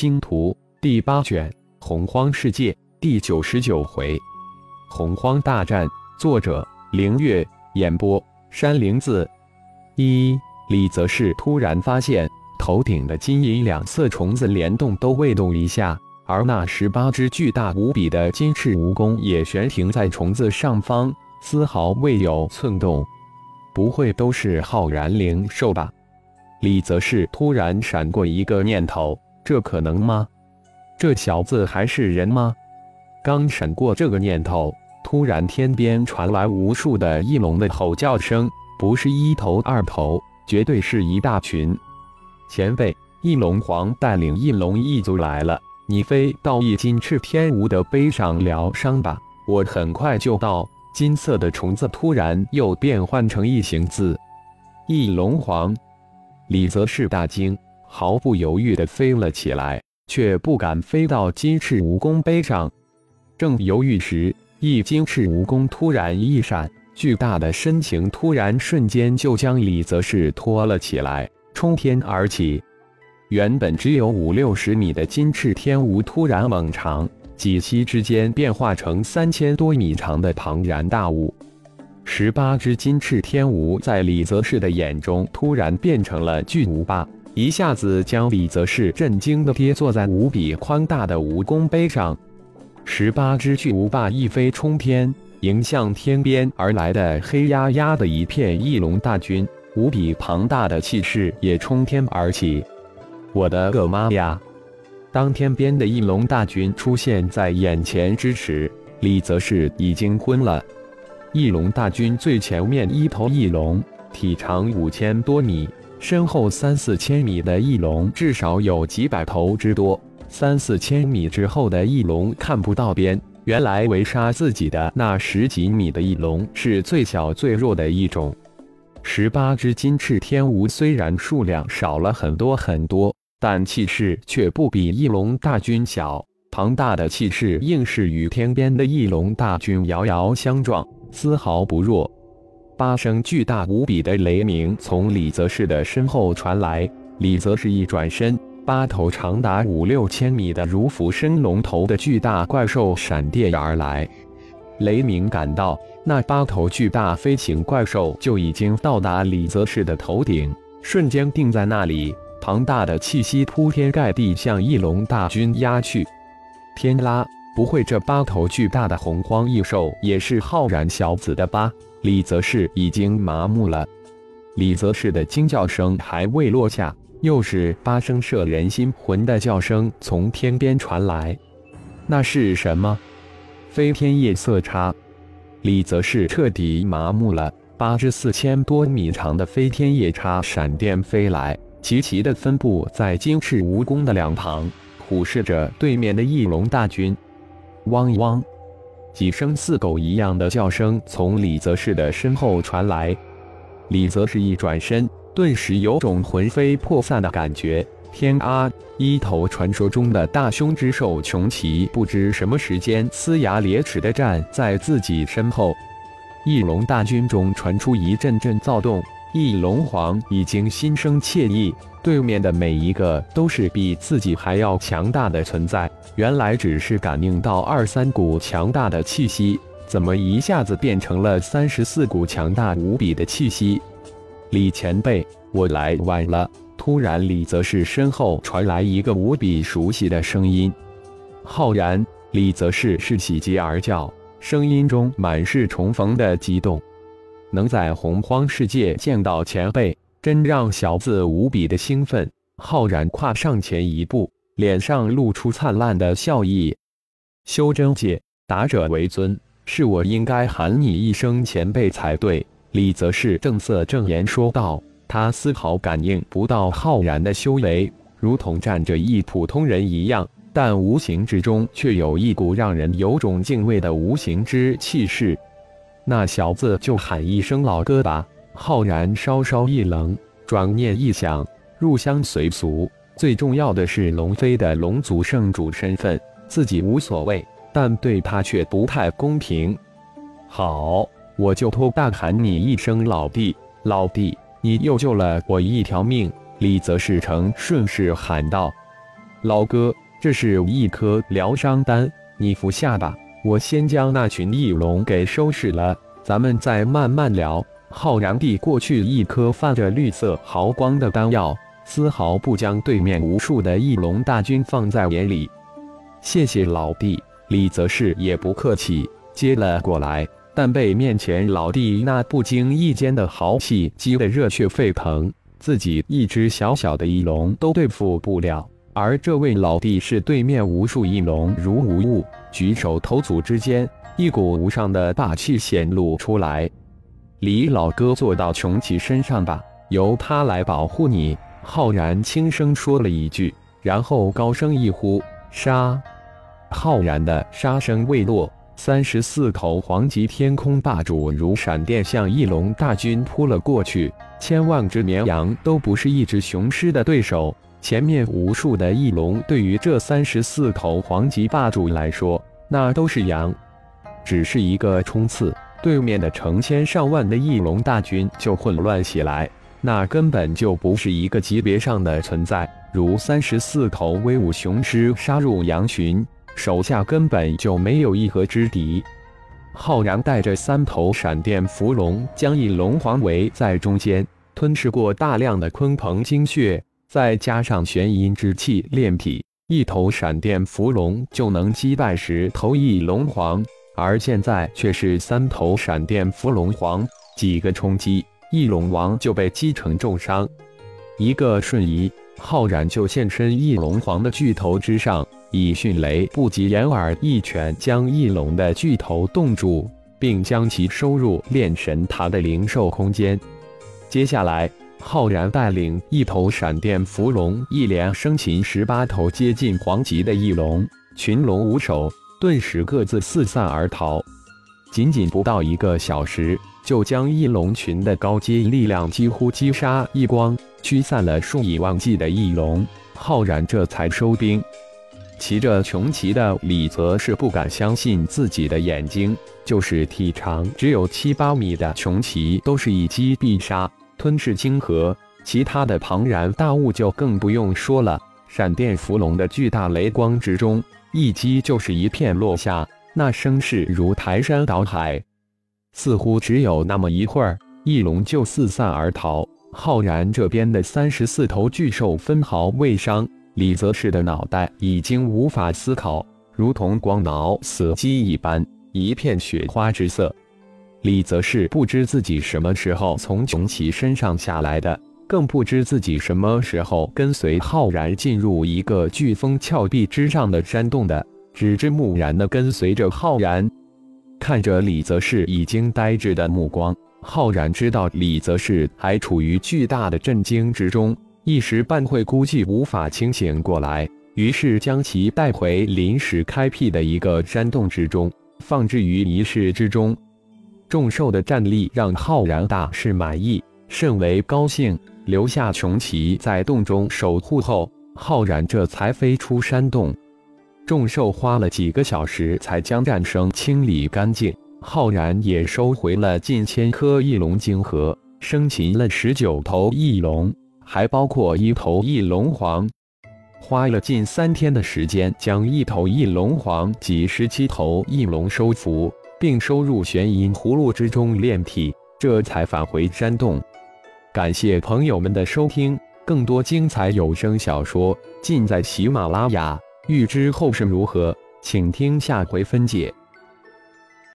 星图》第八卷《洪荒世界》第九十九回《洪荒大战》，作者：凌月，演播：山灵子。一李则是突然发现头顶的金银两色虫子连动都未动一下，而那十八只巨大无比的金翅蜈蚣也悬停在虫子上方，丝毫未有寸动。不会都是浩然灵兽吧？李则是突然闪过一个念头：这可能吗？这小子还是人吗？刚闪过这个念头，突然天边传来无数的翼龙的吼叫声，不是一头二头，绝对是一大群。前辈，翼龙皇带领翼龙一族来了，你飞到翼金翅天吴的碑上疗伤吧，我很快就到。金色的虫子突然又变换成一行字，翼龙皇。李则是大惊，毫不犹豫地飞了起来，却不敢飞到金翅蜈蚣碑上。正犹豫时，一金翅蜈蚣突然一闪，巨大的身形突然瞬间就将李泽世拖了起来，冲天而起。原本只有五六十米的金翅天蜈突然猛长。几息之间，变化成三千多米长的庞然大物。十八只金翅天蜈在李泽世的眼中突然变成了巨无霸，一下子将李泽世震惊的跌坐在无比宽大的蜈蚣碑上。十八只巨无霸一飞冲天，迎向天边而来的黑压压的一片翼龙大军，无比庞大的气势也冲天而起。我的个妈呀！当天边的翼龙大军出现在眼前之时，李则是已经昏了。翼龙大军最前面一头翼龙，体长五千多米，身后三四千米的翼龙至少有几百头之多。三四千米之后的翼龙看不到边，原来围杀自己的那十几米的翼龙是最小最弱的一种。十八只金翅天蜈虽然数量少了很多很多。但气势却不比翼龙大军小，庞大的气势硬是与天边的翼龙大军遥遥相撞，丝毫不弱。八声巨大无比的雷鸣从李泽世的身后传来，李泽世一转身，八头长达五六千米的如浮生龙头的巨大怪兽闪电而来。雷鸣赶到，那八头巨大飞行怪兽就已经到达李泽世的头顶，瞬间定在那里。庞大的气息铺天盖地向翼龙大军压去。天啦，不会这八头巨大的洪荒异兽也是浩然小子的吧？李则是已经麻木了。李则是的惊叫声还未落下，又是八声摄人心魂的叫声从天边传来。那是什么？飞天夜色叉。李则是彻底麻木了。八只四千多米长的飞天夜叉闪电飞来。齐齐的分布在金翅蜈蚣的两旁，虎视着对面的翼龙大军。汪一汪！几声似狗一样的叫声从李泽世的身后传来。李泽世一转身，顿时有种魂飞魄散的感觉。天啊！一头传说中的大凶之兽穷奇，不知什么时间呲牙咧齿的站在自己身后。翼龙大军中传出一阵阵躁动。翼龙皇已经心生怯意，对面的每一个都是比自己还要强大的存在。原来只是感应到二三股强大的气息，怎么一下子变成了三十四股强大无比的气息？李前辈，我来晚了。突然，李则是身后传来一个无比熟悉的声音：“浩然！”李则是是喜极而叫，声音中满是重逢的激动。能在洪荒世界见到前辈，真让小子无比的兴奋。浩然跨上前一步，脸上露出灿烂的笑意。修真界达者为尊，是我应该喊你一声前辈才对。李则是正色正言说道。他丝毫感应不到浩然的修为，如同站着一普通人一样，但无形之中却有一股让人有种敬畏的无形之气势。那小子就喊一声老哥吧。浩然稍稍一愣，转念一想，入乡随俗，最重要的是龙飞的龙族圣主身份，自己无所谓，但对他却不太公平。好，我就托大喊你一声老弟，老弟，你又救了我一条命。李泽世成顺势喊道：“老哥，这是一颗疗伤丹，你服下吧。我先将那群翼龙给收拾了，咱们再慢慢聊。浩然递过去一颗泛着绿色毫光的丹药，丝毫不将对面无数的翼龙大军放在眼里。谢谢老弟，李则是也不客气，接了过来。但被面前老弟那不经意间的豪气激得热血沸腾，自己一只小小的翼龙都对付不了，而这位老弟是对面无数翼龙如无物，举手投足之间，一股无上的霸气显露出来。李老哥坐到穷奇身上吧，由他来保护你。浩然轻声说了一句，然后高声一呼：“杀！”浩然的杀声未落。三十四头黄级天空霸主如闪电向翼龙大军扑了过去，千万只绵羊都不是一只雄狮的对手。前面无数的翼龙对于这三十四头黄级霸主来说，那都是羊。只是一个冲刺，对面的成千上万的翼龙大军就混乱起来，那根本就不是一个级别上的存在。如三十四头威武雄狮杀入羊群。手下根本就没有一合之敌，浩然带着三头闪电伏龙将翼龙皇围在中间，吞噬过大量的鲲鹏精血，再加上玄阴之气炼体，一头闪电伏龙就能击败十头翼龙皇。而现在却是三头闪电伏龙皇，几个冲击，翼龙王就被击成重伤。一个瞬移，浩然就现身翼龙皇的巨头之上。以迅雷不及掩耳一拳将翼龙的巨头冻住，并将其收入炼神塔的灵兽空间。接下来，浩然带领一头闪电伏龙，一连生擒十八头接近黄级的翼龙，群龙无首，顿时各自四散而逃。仅仅不到一个小时，就将翼龙群的高阶力量几乎击杀一光，驱散了数以万计的翼龙。浩然这才收兵。骑着穷奇的李泽是不敢相信自己的眼睛，就是体长只有七八米的穷奇都是一击必杀，吞噬星河。其他的庞然大物就更不用说了，闪电伏龙的巨大雷光之中，一击就是一片落下，那声势如排山倒海。似乎只有那么一会儿，翼龙就四散而逃。浩然这边的三十四头巨兽分毫未伤。李泽世的脑袋已经无法思考，如同光脑死机一般，一片雪花之色。李泽世不知自己什么时候从穷奇身上下来的，更不知自己什么时候跟随浩然进入一个飓风峭壁之上的山洞的，只知木然的跟随着浩然。看着李泽世已经呆滞的目光，浩然知道李泽世还处于巨大的震惊之中。一时半会估计无法清醒过来，于是将其带回临时开辟的一个山洞之中，放置于仪式之中。众兽的战力让浩然大是满意，甚为高兴。留下穷奇在洞中守护后，浩然这才飞出山洞。众兽花了几个小时才将战声清理干净，浩然也收回了近千颗翼龙晶核，生擒了十九头翼龙。还包括一头翼龙皇，花了近三天的时间，将一头翼龙皇及十七头翼龙收服，并收入玄阴葫芦之中炼体，这才返回山洞。感谢朋友们的收听，更多精彩有声小说尽在喜马拉雅。欲知后事如何，请听下回分解。